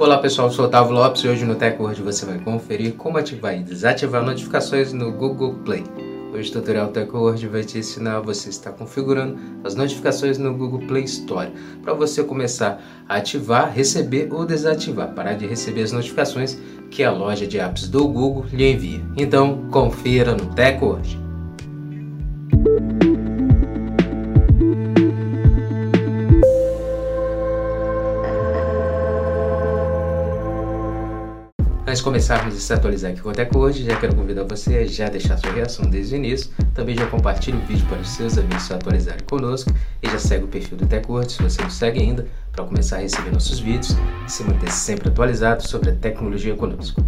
Olá pessoal, eu sou Otávio Lopes e hoje no TechWord você vai conferir como ativar e desativar notificações no Google Play. Hoje o tutorial TechWord vai te ensinar você estar configurando as notificações no Google Play Store para você começar a ativar, receber ou desativar, parar de receber as notificações que a loja de apps do Google lhe envia. Então confira no TechWord. De começarmos a se atualizar aqui com Tech hoje, já quero convidar você a já deixar sua reação desde o início. Também já compartilhe o vídeo para os seus amigos se atualizarem conosco e já segue o perfil do TechWord se você não segue ainda para começar a receber nossos vídeos e se manter sempre atualizado sobre a tecnologia conosco.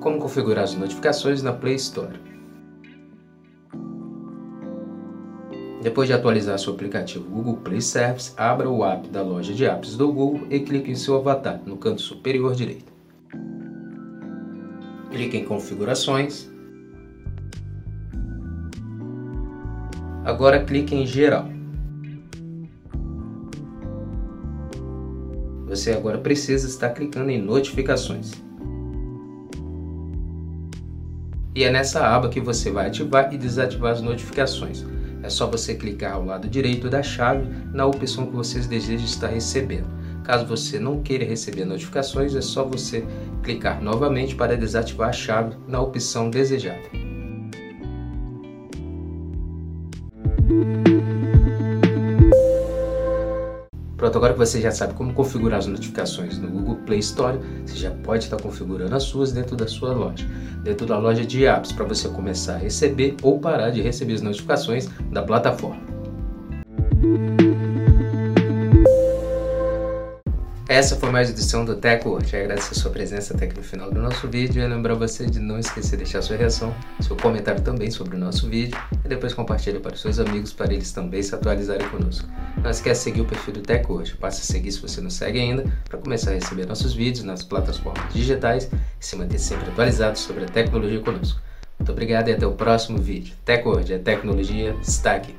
Como configurar as notificações na Play Store? Depois de atualizar seu aplicativo Google Play Service, abra o app da loja de apps do Google e clique em seu avatar no canto superior direito. Clique em Configurações. Agora clique em Geral. Você agora precisa estar clicando em Notificações. E é nessa aba que você vai ativar e desativar as notificações. É só você clicar ao lado direito da chave na opção que vocês desejam estar recebendo. Caso você não queira receber notificações, é só você clicar novamente para desativar a chave na opção desejada. Pronto, agora que você já sabe como configurar as notificações no Google Play Store, você já pode estar configurando as suas dentro da sua loja, dentro da loja de apps, para você começar a receber ou parar de receber as notificações da plataforma. Essa foi mais uma edição do TechWord. Agradeço a sua presença até aqui no final do nosso vídeo e lembrar você de não esquecer de deixar sua reação, seu comentário também sobre o nosso vídeo e depois compartilhe para os seus amigos para eles também se atualizarem conosco. Não esquece de seguir o perfil do TechWord. Passe a seguir se você não segue ainda para começar a receber nossos vídeos nas plataformas digitais e se manter sempre atualizado sobre a tecnologia conosco. Muito obrigado e até o próximo vídeo. TechWord, a tecnologia está aqui.